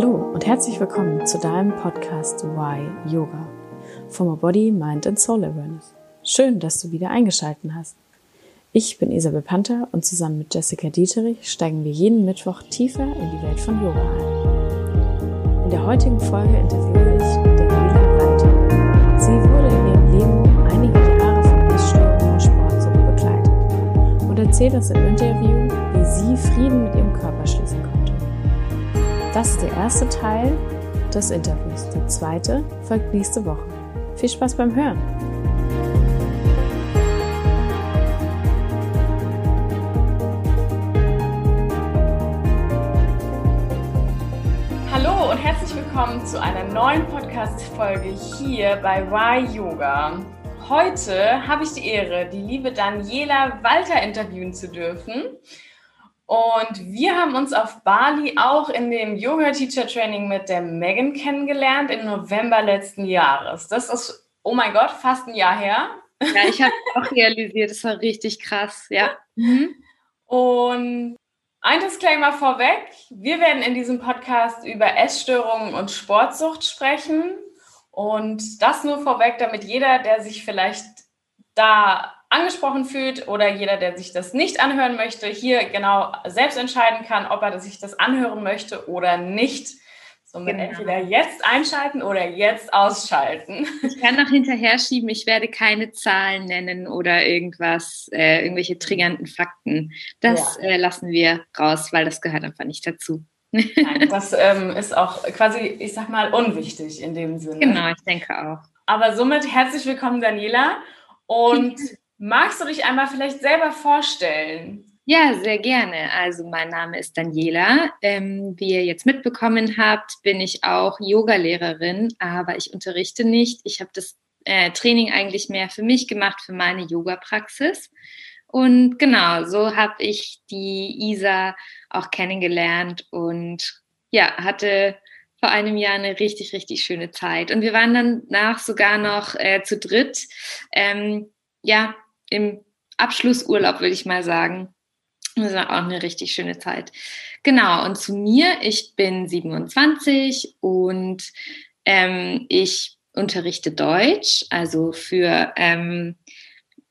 Hallo und herzlich willkommen zu deinem Podcast Why Yoga for my Body, Mind and Soul Awareness. Schön, dass du wieder eingeschaltet hast. Ich bin Isabel Panther und zusammen mit Jessica Dieterich steigen wir jeden Mittwoch tiefer in die Welt von Yoga ein. In der heutigen Folge interviewe ich Daniela Walter. Sie wurde in ihrem Leben einige Jahre von Essstörungen und Sportsucht begleitet und erzählt uns im Interview, wie sie Frieden mit ihrem Körper schließen konnte. Das ist der erste Teil des Interviews. Der zweite folgt nächste Woche. Viel Spaß beim Hören! Hallo und herzlich willkommen zu einer neuen Podcast-Folge hier bei Why Yoga. Heute habe ich die Ehre, die liebe Daniela Walter interviewen zu dürfen. Und wir haben uns auf Bali auch in dem Yoga Teacher Training mit der Megan kennengelernt im November letzten Jahres. Das ist, oh mein Gott, fast ein Jahr her. Ja, ich habe auch realisiert, das war richtig krass, ja. Mhm. Und ein Disclaimer vorweg. Wir werden in diesem Podcast über Essstörungen und Sportsucht sprechen. Und das nur vorweg, damit jeder, der sich vielleicht da angesprochen fühlt oder jeder, der sich das nicht anhören möchte, hier genau selbst entscheiden kann, ob er sich das anhören möchte oder nicht. Somit genau. entweder jetzt einschalten oder jetzt ausschalten. Ich kann noch hinterher schieben, ich werde keine Zahlen nennen oder irgendwas, äh, irgendwelche triggernden Fakten. Das ja. äh, lassen wir raus, weil das gehört einfach nicht dazu. Nein, das ähm, ist auch quasi, ich sag mal, unwichtig in dem Sinne. Genau, ich denke auch. Aber somit herzlich willkommen, Daniela. Und Magst du dich einmal vielleicht selber vorstellen? Ja, sehr gerne. Also mein Name ist Daniela. Ähm, wie ihr jetzt mitbekommen habt, bin ich auch Yogalehrerin, aber ich unterrichte nicht. Ich habe das äh, Training eigentlich mehr für mich gemacht, für meine Yoga-Praxis. Und genau, so habe ich die Isa auch kennengelernt und ja, hatte vor einem Jahr eine richtig, richtig schöne Zeit. Und wir waren dann nach sogar noch äh, zu dritt. Ähm, ja, im Abschlussurlaub, würde ich mal sagen. Das war auch eine richtig schöne Zeit. Genau, und zu mir, ich bin 27 und ähm, ich unterrichte Deutsch, also für ähm,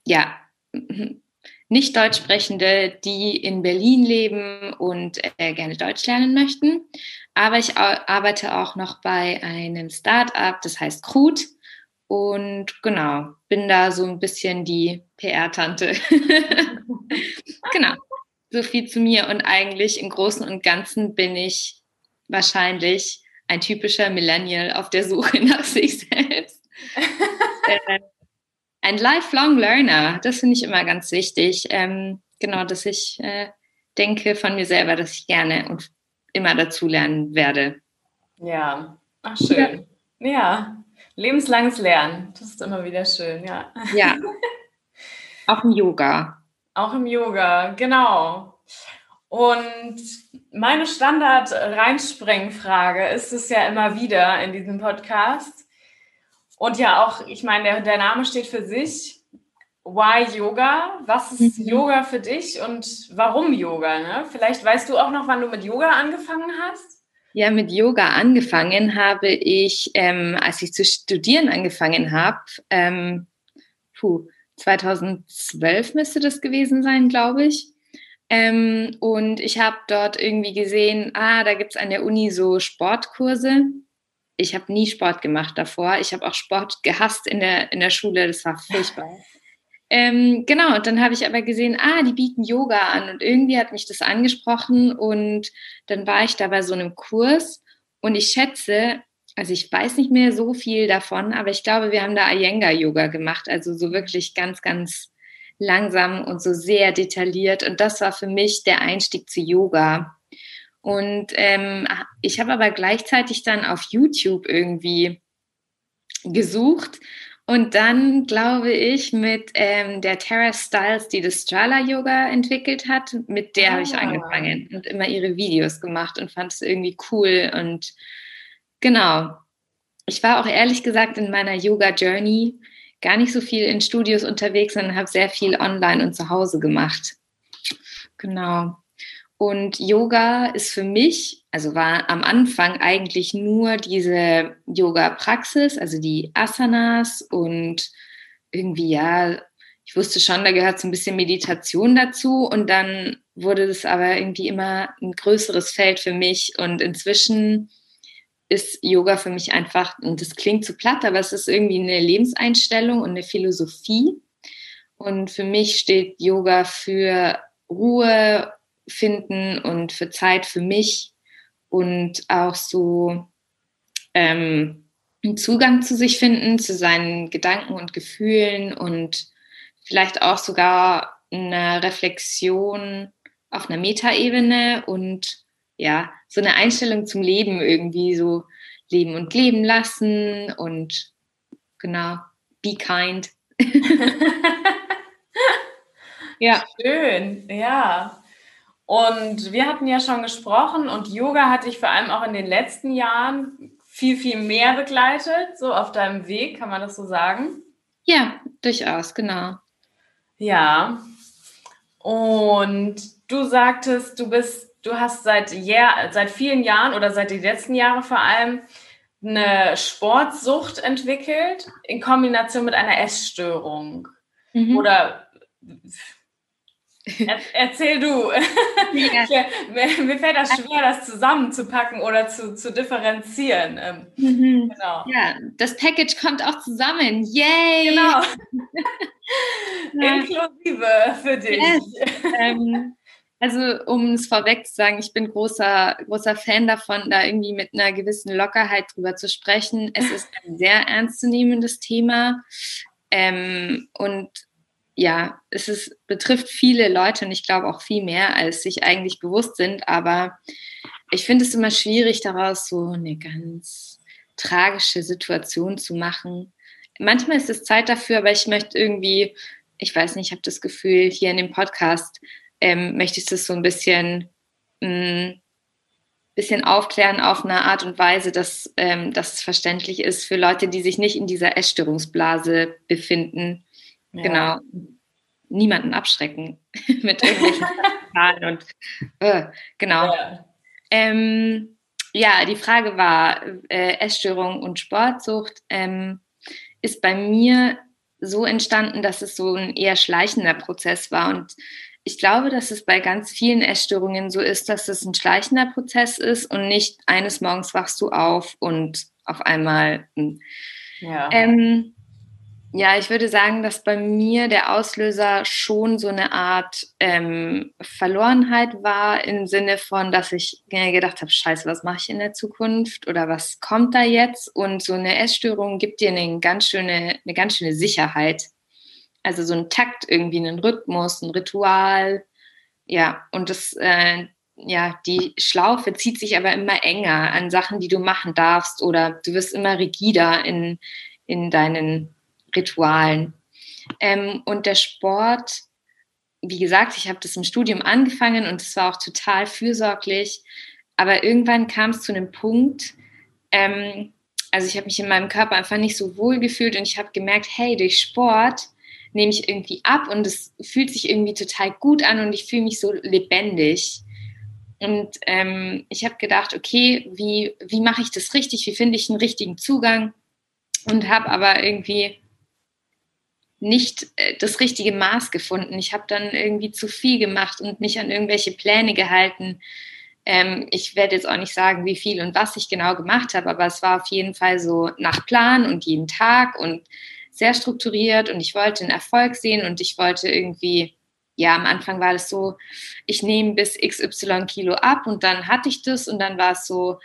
ja, nicht Deutschsprechende, die in Berlin leben und äh, gerne Deutsch lernen möchten. Aber ich arbeite auch noch bei einem Start-up, das heißt Krut. Und genau, bin da so ein bisschen die PR-Tante. genau, so viel zu mir. Und eigentlich im Großen und Ganzen bin ich wahrscheinlich ein typischer Millennial auf der Suche nach sich selbst. äh, ein lifelong learner, das finde ich immer ganz wichtig. Ähm, genau, dass ich äh, denke von mir selber, dass ich gerne und immer dazu lernen werde. Ja, ach schön. ja. ja. Lebenslanges Lernen, das ist immer wieder schön, ja. Ja. Auch im Yoga. Auch im Yoga, genau. Und meine Standard-Reinsprengen-Frage ist es ja immer wieder in diesem Podcast. Und ja, auch, ich meine, der, der Name steht für sich. Why Yoga? Was ist mhm. Yoga für dich und warum Yoga? Ne? Vielleicht weißt du auch noch, wann du mit Yoga angefangen hast? Ja, mit Yoga angefangen habe ich, ähm, als ich zu studieren angefangen habe, ähm, puh, 2012 müsste das gewesen sein, glaube ich. Ähm, und ich habe dort irgendwie gesehen, ah, da gibt es an der Uni so Sportkurse. Ich habe nie Sport gemacht davor. Ich habe auch Sport gehasst in der, in der Schule. Das war furchtbar. Ähm, genau, und dann habe ich aber gesehen, ah, die bieten Yoga an. Und irgendwie hat mich das angesprochen und dann war ich da bei so einem Kurs. Und ich schätze, also ich weiß nicht mehr so viel davon, aber ich glaube, wir haben da Iyengar-Yoga gemacht, also so wirklich ganz, ganz langsam und so sehr detailliert. Und das war für mich der Einstieg zu Yoga. Und ähm, ich habe aber gleichzeitig dann auf YouTube irgendwie gesucht und dann glaube ich mit ähm, der Tara Styles, die das Strala Yoga entwickelt hat, mit der ah. habe ich ah. angefangen und immer ihre Videos gemacht und fand es irgendwie cool. Und genau, ich war auch ehrlich gesagt in meiner Yoga Journey gar nicht so viel in Studios unterwegs, sondern habe sehr viel online und zu Hause gemacht. Genau. Und Yoga ist für mich, also war am Anfang eigentlich nur diese Yoga-Praxis, also die Asanas und irgendwie, ja, ich wusste schon, da gehört so ein bisschen Meditation dazu und dann wurde das aber irgendwie immer ein größeres Feld für mich und inzwischen ist Yoga für mich einfach, und das klingt zu platt, aber es ist irgendwie eine Lebenseinstellung und eine Philosophie. Und für mich steht Yoga für Ruhe finden und für Zeit für mich und auch so ähm, einen Zugang zu sich finden, zu seinen Gedanken und Gefühlen und vielleicht auch sogar eine Reflexion auf einer Metaebene und ja, so eine Einstellung zum Leben irgendwie so leben und leben lassen und genau, be kind. ja. Schön, ja. Und wir hatten ja schon gesprochen und Yoga hat dich vor allem auch in den letzten Jahren viel, viel mehr begleitet, so auf deinem Weg, kann man das so sagen? Ja, durchaus, genau. Ja. Und du sagtest, du bist du hast seit, Jahr, seit vielen Jahren oder seit den letzten Jahren vor allem eine Sportsucht entwickelt in Kombination mit einer Essstörung. Mhm. Oder er, erzähl du. Ja. mir, fällt das schwer, das zusammenzupacken oder zu, zu differenzieren. Ähm, mhm. Genau. Ja, das Package kommt auch zusammen. Yay! Genau. Inklusive für dich. Yes. Ähm, also, um es vorweg zu sagen, ich bin großer, großer Fan davon, da irgendwie mit einer gewissen Lockerheit drüber zu sprechen. Es ist ein sehr ernstzunehmendes Thema. Ähm, und ja, es ist, betrifft viele Leute und ich glaube auch viel mehr, als sich eigentlich bewusst sind. Aber ich finde es immer schwierig, daraus so eine ganz tragische Situation zu machen. Manchmal ist es Zeit dafür, aber ich möchte irgendwie, ich weiß nicht, ich habe das Gefühl, hier in dem Podcast ähm, möchte ich das so ein bisschen, mh, mm, bisschen aufklären auf eine Art und Weise, dass, ähm, dass es verständlich ist für Leute, die sich nicht in dieser Essstörungsblase befinden. Ja. Genau. Niemanden abschrecken mit irgendwelchen Zahlen und äh, genau. Ja. Ähm, ja. die Frage war, äh, Essstörung und Sportsucht ähm, ist bei mir so entstanden, dass es so ein eher schleichender Prozess war und ich glaube, dass es bei ganz vielen Essstörungen so ist, dass es ein schleichender Prozess ist und nicht eines Morgens wachst du auf und auf einmal. Hm. Ja. Ähm, ja, ich würde sagen, dass bei mir der Auslöser schon so eine Art ähm, Verlorenheit war im Sinne von, dass ich gedacht habe, scheiße, was mache ich in der Zukunft oder was kommt da jetzt? Und so eine Essstörung gibt dir eine ganz schöne, eine ganz schöne Sicherheit also so ein Takt irgendwie, einen Rhythmus, ein Ritual. Ja, und das, äh, ja, die Schlaufe zieht sich aber immer enger an Sachen, die du machen darfst oder du wirst immer rigider in, in deinen Ritualen. Ähm, und der Sport, wie gesagt, ich habe das im Studium angefangen und es war auch total fürsorglich, aber irgendwann kam es zu einem Punkt, ähm, also ich habe mich in meinem Körper einfach nicht so wohl gefühlt und ich habe gemerkt, hey, durch Sport nehme ich irgendwie ab und es fühlt sich irgendwie total gut an und ich fühle mich so lebendig. Und ähm, ich habe gedacht, okay, wie, wie mache ich das richtig? Wie finde ich einen richtigen Zugang? Und habe aber irgendwie nicht äh, das richtige Maß gefunden. Ich habe dann irgendwie zu viel gemacht und mich an irgendwelche Pläne gehalten. Ähm, ich werde jetzt auch nicht sagen, wie viel und was ich genau gemacht habe, aber es war auf jeden Fall so nach Plan und jeden Tag und sehr strukturiert und ich wollte einen Erfolg sehen und ich wollte irgendwie, ja, am Anfang war das so, ich nehme bis XY Kilo ab und dann hatte ich das und dann war es so,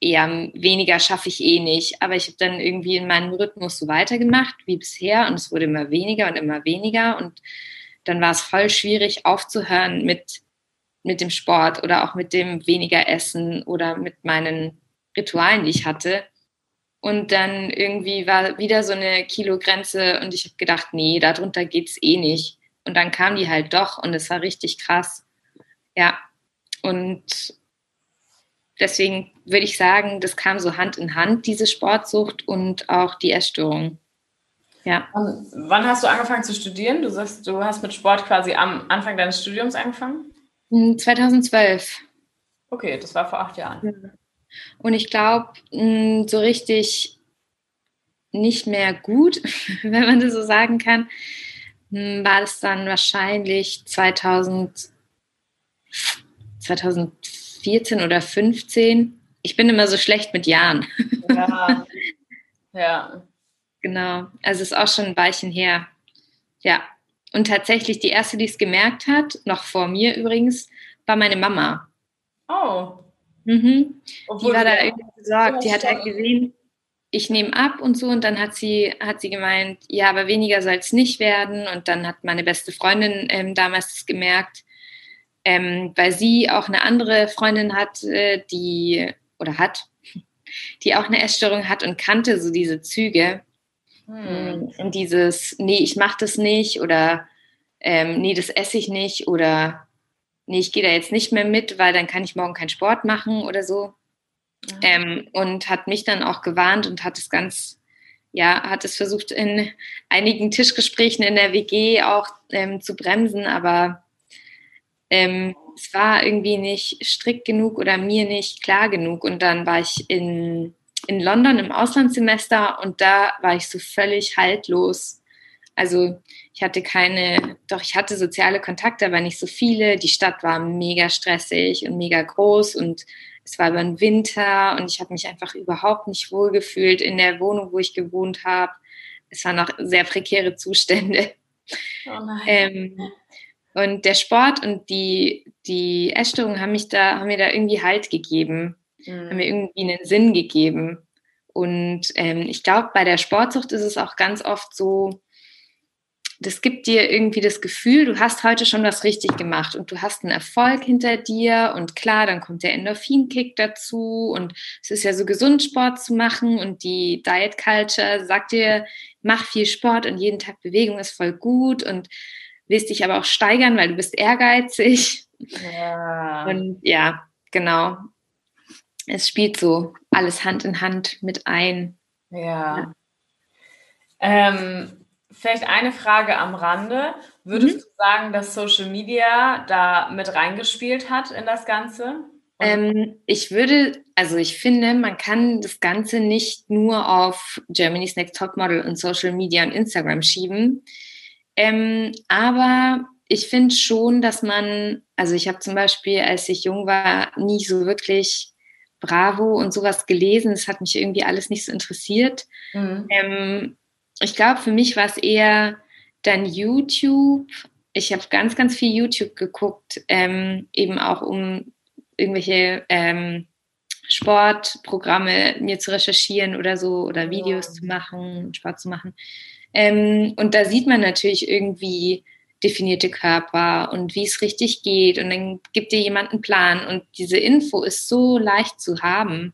ja, weniger schaffe ich eh nicht. Aber ich habe dann irgendwie in meinem Rhythmus so weitergemacht wie bisher und es wurde immer weniger und immer weniger und dann war es voll schwierig aufzuhören mit, mit dem Sport oder auch mit dem weniger Essen oder mit meinen Ritualen, die ich hatte. Und dann irgendwie war wieder so eine Kilogrenze und ich habe gedacht, nee, darunter geht es eh nicht. Und dann kam die halt doch und es war richtig krass. Ja. Und deswegen würde ich sagen, das kam so Hand in Hand, diese Sportsucht und auch die Essstörung. Ja. Und wann hast du angefangen zu studieren? Du sagst, du hast mit Sport quasi am Anfang deines Studiums angefangen? 2012. Hm, okay, das war vor acht Jahren. Und ich glaube, hm, so richtig nicht mehr gut, wenn man das so sagen kann, hm, war es dann wahrscheinlich 2000, 2014 oder 2015. Ich bin immer so schlecht mit Jahren. Ja. ja. Genau. Also es ist auch schon ein Weilchen her. Ja. Und tatsächlich die erste, die es gemerkt hat, noch vor mir übrigens, war meine Mama. Oh. Mhm. die war da irgendwie besorgt. Die hat halt gesehen, ich nehme ab und so. Und dann hat sie, hat sie gemeint, ja, aber weniger soll es nicht werden. Und dann hat meine beste Freundin ähm, damals gemerkt, ähm, weil sie auch eine andere Freundin hat, äh, die, oder hat, die auch eine Essstörung hat und kannte so diese Züge. Hm. In dieses, nee, ich mache das nicht oder ähm, nee, das esse ich nicht oder nee, ich gehe da jetzt nicht mehr mit, weil dann kann ich morgen keinen Sport machen oder so. Mhm. Ähm, und hat mich dann auch gewarnt und hat es ganz, ja, hat es versucht in einigen Tischgesprächen in der WG auch ähm, zu bremsen, aber ähm, es war irgendwie nicht strikt genug oder mir nicht klar genug. Und dann war ich in, in London im Auslandssemester und da war ich so völlig haltlos. Also ich hatte keine, doch ich hatte soziale Kontakte, aber nicht so viele. Die Stadt war mega stressig und mega groß und es war über den Winter und ich habe mich einfach überhaupt nicht wohl gefühlt in der Wohnung, wo ich gewohnt habe. Es waren noch sehr prekäre Zustände. Oh ähm, und der Sport und die, die Essstörungen haben mich da, haben mir da irgendwie Halt gegeben, mhm. haben mir irgendwie einen Sinn gegeben. Und ähm, ich glaube, bei der Sportsucht ist es auch ganz oft so, das gibt dir irgendwie das Gefühl, du hast heute schon was richtig gemacht und du hast einen Erfolg hinter dir und klar, dann kommt der Endorphinkick dazu und es ist ja so gesund, Sport zu machen und die Diet Culture sagt dir, mach viel Sport und jeden Tag Bewegung ist voll gut und willst dich aber auch steigern, weil du bist ehrgeizig. Ja. Und ja, genau. Es spielt so alles Hand in Hand mit ein. Ja. ja. Ähm, vielleicht eine Frage am Rande. Würdest mhm. du sagen, dass Social Media da mit reingespielt hat in das Ganze? Ähm, ich würde, also ich finde, man kann das Ganze nicht nur auf Germany's Next Topmodel und Social Media und Instagram schieben. Ähm, aber ich finde schon, dass man, also ich habe zum Beispiel, als ich jung war, nie so wirklich Bravo und sowas gelesen. Es hat mich irgendwie alles nicht so interessiert. Mhm. Ähm, ich glaube, für mich war es eher dann YouTube. Ich habe ganz, ganz viel YouTube geguckt, ähm, eben auch um irgendwelche ähm, Sportprogramme mir zu recherchieren oder so oder Videos ja. zu machen, Sport zu machen. Ähm, und da sieht man natürlich irgendwie definierte Körper und wie es richtig geht. Und dann gibt dir jemand einen Plan. Und diese Info ist so leicht zu haben.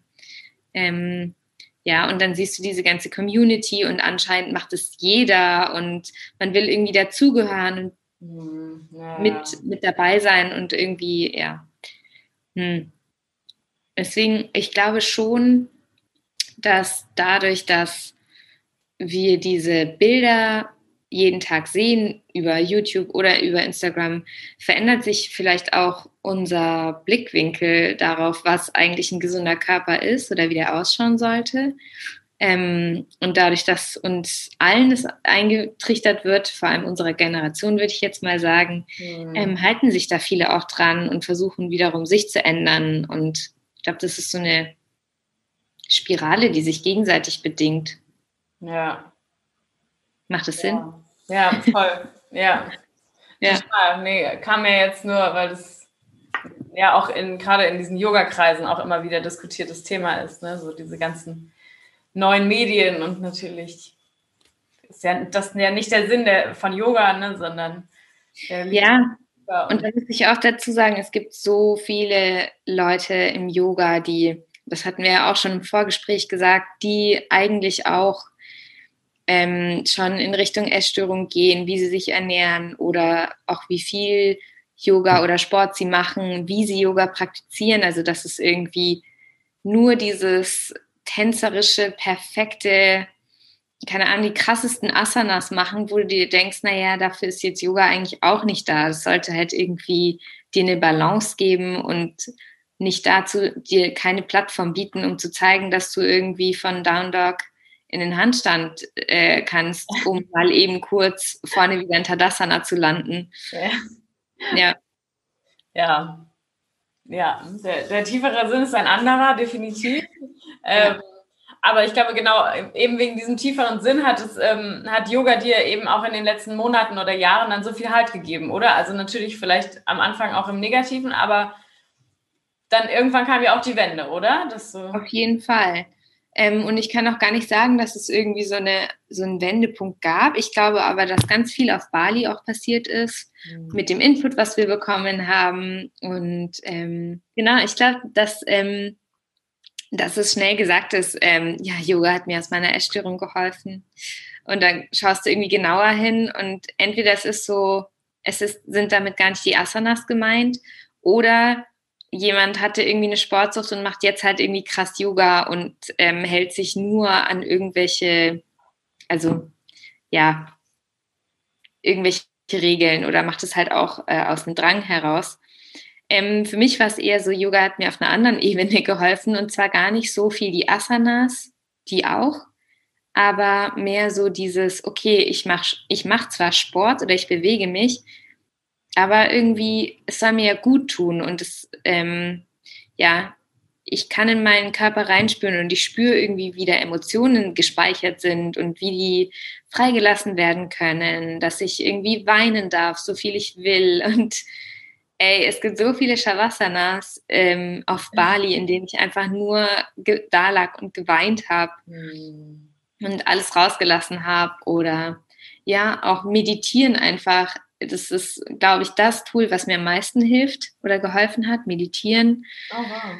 Ähm, ja, und dann siehst du diese ganze Community und anscheinend macht es jeder und man will irgendwie dazugehören und hm, ja. mit, mit dabei sein und irgendwie, ja. Hm. Deswegen, ich glaube schon, dass dadurch, dass wir diese Bilder jeden Tag sehen über YouTube oder über Instagram, verändert sich vielleicht auch unser Blickwinkel darauf, was eigentlich ein gesunder Körper ist oder wie der ausschauen sollte. Ähm, und dadurch, dass uns allen das eingetrichtert wird, vor allem unserer Generation, würde ich jetzt mal sagen, mhm. ähm, halten sich da viele auch dran und versuchen wiederum sich zu ändern. Und ich glaube, das ist so eine Spirale, die sich gegenseitig bedingt. Ja. Macht das ja. Sinn? Ja, voll. ja. ja. Total. Nee, kam mir jetzt nur, weil das ja auch in, gerade in diesen Yoga-Kreisen auch immer wieder diskutiertes Thema ist, ne? So diese ganzen neuen Medien und natürlich ist ja das ja nicht der Sinn der, von Yoga, ne, sondern ja. Und da muss ich auch dazu sagen, es gibt so viele Leute im Yoga, die, das hatten wir ja auch schon im Vorgespräch gesagt, die eigentlich auch ähm, schon in Richtung Essstörung gehen, wie sie sich ernähren oder auch wie viel Yoga oder Sport sie machen, wie sie Yoga praktizieren. Also dass es irgendwie nur dieses tänzerische, perfekte, keine Ahnung, die krassesten Asanas machen, wo du dir denkst, naja, dafür ist jetzt Yoga eigentlich auch nicht da. Das sollte halt irgendwie dir eine Balance geben und nicht dazu dir keine Plattform bieten, um zu zeigen, dass du irgendwie von Down Dog in den Handstand äh, kannst, um mal eben kurz vorne wieder in Tadasana zu landen. Ja. Ja. Ja, ja. Der, der tiefere Sinn ist ein anderer, definitiv. Ja. Ähm, aber ich glaube, genau, eben wegen diesem tieferen Sinn hat es, ähm, hat Yoga dir eben auch in den letzten Monaten oder Jahren dann so viel Halt gegeben, oder? Also natürlich vielleicht am Anfang auch im Negativen, aber dann irgendwann kam ja auch die Wende, oder? So Auf jeden Fall. Ähm, und ich kann auch gar nicht sagen, dass es irgendwie so, eine, so einen Wendepunkt gab. Ich glaube aber, dass ganz viel auf Bali auch passiert ist, mhm. mit dem Input, was wir bekommen haben. Und ähm, genau, ich glaube, dass ähm, dass es schnell gesagt ist, ähm, ja, Yoga hat mir aus meiner Essstörung geholfen. Und dann schaust du irgendwie genauer hin und entweder es ist so, es ist, sind damit gar nicht die Asanas gemeint oder jemand hatte irgendwie eine Sportsucht und macht jetzt halt irgendwie krass Yoga und ähm, hält sich nur an irgendwelche, also ja, irgendwelche Regeln oder macht es halt auch äh, aus dem Drang heraus. Ähm, für mich war es eher so, Yoga hat mir auf einer anderen Ebene geholfen und zwar gar nicht so viel die Asanas, die auch, aber mehr so dieses, okay, ich mache ich mach zwar Sport oder ich bewege mich, aber irgendwie, es soll mir ja gut tun und es, ähm, ja, ich kann in meinen Körper reinspüren und ich spüre irgendwie, wie da Emotionen gespeichert sind und wie die freigelassen werden können, dass ich irgendwie weinen darf, so viel ich will und Ey, es gibt so viele Shavasanas ähm, auf Bali, in denen ich einfach nur da lag und geweint habe mhm. und alles rausgelassen habe. Oder ja, auch meditieren einfach. Das ist, glaube ich, das Tool, was mir am meisten hilft oder geholfen hat, meditieren. Oh, wow.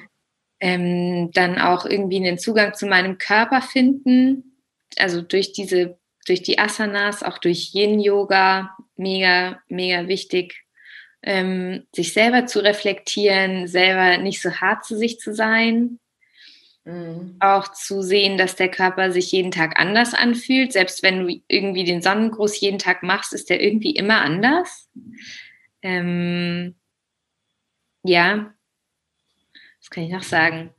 ähm, dann auch irgendwie einen Zugang zu meinem Körper finden. Also durch diese, durch die Asanas, auch durch Yin-Yoga, mega, mega wichtig ähm, sich selber zu reflektieren, selber nicht so hart zu sich zu sein. Mhm. Auch zu sehen, dass der Körper sich jeden Tag anders anfühlt. Selbst wenn du irgendwie den Sonnengruß jeden Tag machst, ist der irgendwie immer anders. Ähm, ja, was kann ich noch sagen?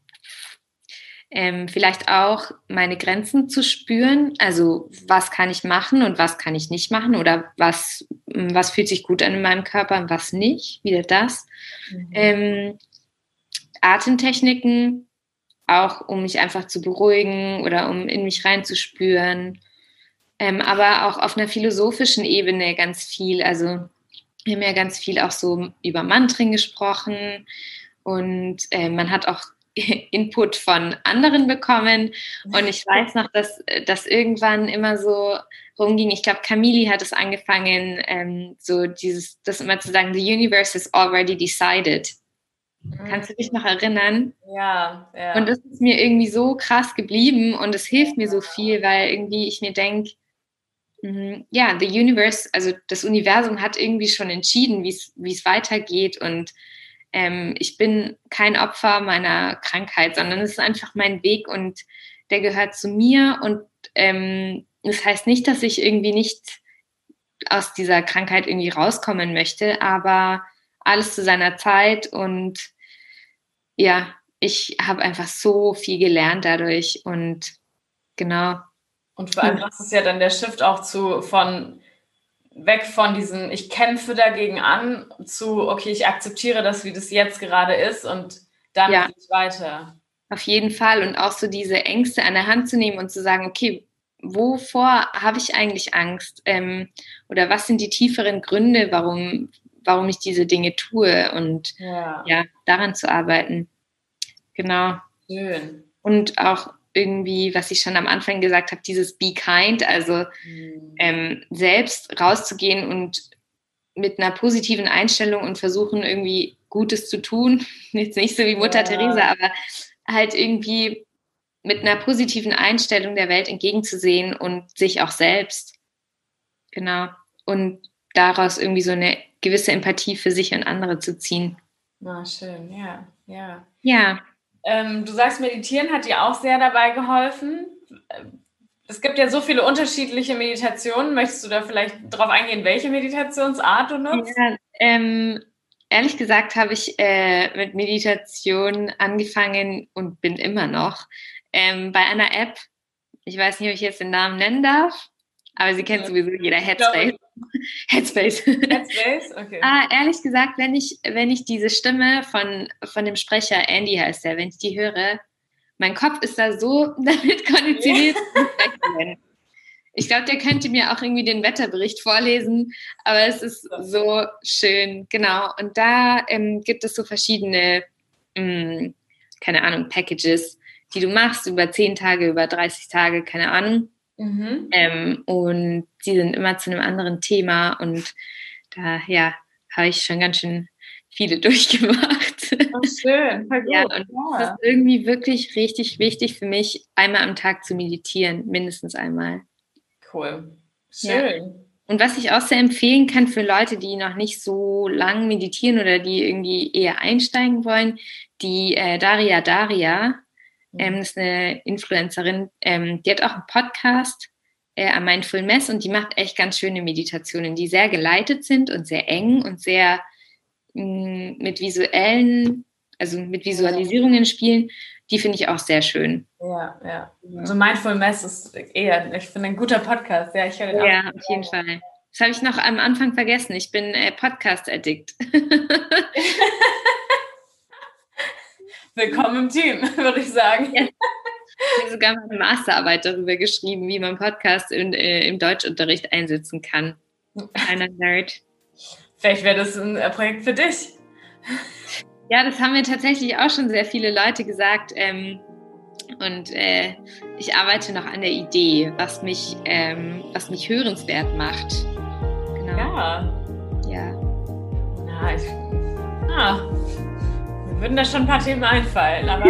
ähm, vielleicht auch meine Grenzen zu spüren. Also was kann ich machen und was kann ich nicht machen oder was, was fühlt sich gut an in meinem Körper und was nicht. Wieder das. Mhm. Ähm, Atemtechniken, auch um mich einfach zu beruhigen oder um in mich reinzuspüren. Ähm, aber auch auf einer philosophischen Ebene ganz viel. Also wir haben ja ganz viel auch so über Mantren gesprochen und äh, man hat auch Input von anderen bekommen. Und ich weiß noch, dass das irgendwann immer so rumging. Ich glaube, Camille hat es angefangen, ähm, so dieses, das immer zu sagen, the universe is already decided. Kannst du dich noch erinnern? Ja, ja. Und das ist mir irgendwie so krass geblieben und es hilft mir so viel, weil irgendwie ich mir denke, mhm, ja, the universe, also das Universum hat irgendwie schon entschieden, wie es weitergeht und ähm, ich bin kein Opfer meiner Krankheit, sondern es ist einfach mein Weg und der gehört zu mir. Und ähm, das heißt nicht, dass ich irgendwie nicht aus dieser Krankheit irgendwie rauskommen möchte, aber alles zu seiner Zeit und ja, ich habe einfach so viel gelernt dadurch und genau. Und vor allem das ist ja dann der Shift auch zu von weg von diesem, ich kämpfe dagegen an, zu, okay, ich akzeptiere das, wie das jetzt gerade ist und dann ja. geht's weiter. Auf jeden Fall. Und auch so diese Ängste an der Hand zu nehmen und zu sagen, okay, wovor habe ich eigentlich Angst? Ähm, oder was sind die tieferen Gründe, warum, warum ich diese Dinge tue? Und ja, ja daran zu arbeiten. Genau. Schön. Und auch irgendwie, was ich schon am Anfang gesagt habe, dieses Be Kind, also mhm. ähm, selbst rauszugehen und mit einer positiven Einstellung und versuchen irgendwie Gutes zu tun. Jetzt nicht so wie Mutter ja. Teresa, aber halt irgendwie mit einer positiven Einstellung der Welt entgegenzusehen und sich auch selbst. Genau. Und daraus irgendwie so eine gewisse Empathie für sich und andere zu ziehen. Na, schön, ja, ja. Ja. Ähm, du sagst, meditieren hat dir auch sehr dabei geholfen. Es gibt ja so viele unterschiedliche Meditationen. Möchtest du da vielleicht drauf eingehen, welche Meditationsart du nutzt? Ja, ähm, ehrlich gesagt habe ich äh, mit Meditation angefangen und bin immer noch ähm, bei einer App. Ich weiß nicht, ob ich jetzt den Namen nennen darf, aber sie kennt sowieso jeder Headspace. Headspace. Headspace, okay. ah, ehrlich gesagt, wenn ich, wenn ich diese Stimme von, von dem Sprecher, Andy heißt der, wenn ich die höre, mein Kopf ist da so damit konditioniert. ich glaube, der könnte mir auch irgendwie den Wetterbericht vorlesen, aber es ist so schön, genau. Und da ähm, gibt es so verschiedene, mh, hm, keine Ahnung, Packages, die du machst über 10 Tage, über 30 Tage, keine Ahnung. Mhm. Ähm, und die sind immer zu einem anderen Thema und da, ja, habe ich schon ganz schön viele durchgemacht. Oh, schön, voll gut. Ja, und ja. das ist irgendwie wirklich richtig wichtig für mich, einmal am Tag zu meditieren, mindestens einmal. Cool. Schön. Ja. Und was ich auch sehr empfehlen kann für Leute, die noch nicht so lang meditieren oder die irgendwie eher einsteigen wollen, die äh, Daria Daria, ähm, ist eine Influencerin, ähm, die hat auch einen Podcast äh, am Mindful Mess und die macht echt ganz schöne Meditationen, die sehr geleitet sind und sehr eng und sehr mh, mm, mit visuellen, also mit Visualisierungen spielen. Die finde ich auch sehr schön. Ja, ja. Also Mindful Mess ist eher, ich finde, ein guter Podcast. Ja, ich höre den Ja, auf jeden Fall. Das habe ich noch am Anfang vergessen. Ich bin äh, Podcast-Addict. Willkommen im Team, würde ich sagen. Ja. Ich habe sogar meine Masterarbeit darüber geschrieben, wie man Podcast in, äh, im Deutschunterricht einsetzen kann. Kleiner Nerd. Vielleicht wäre das ein äh, Projekt für dich. Ja, das haben mir tatsächlich auch schon sehr viele Leute gesagt. Ähm, und äh, ich arbeite noch an der Idee, was mich, ähm, was mich hörenswert macht. Genau. Ja. Ja. Na, ich, ah, würden da schon ein paar Themen einfallen, aber.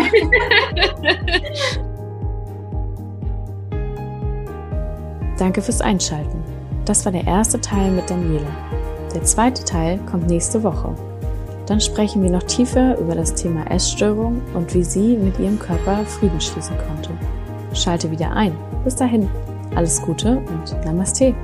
Danke fürs Einschalten. Das war der erste Teil mit Daniela. Der zweite Teil kommt nächste Woche. Dann sprechen wir noch tiefer über das Thema Essstörung und wie sie mit ihrem Körper Frieden schließen konnte. Schalte wieder ein. Bis dahin, alles Gute und Namaste.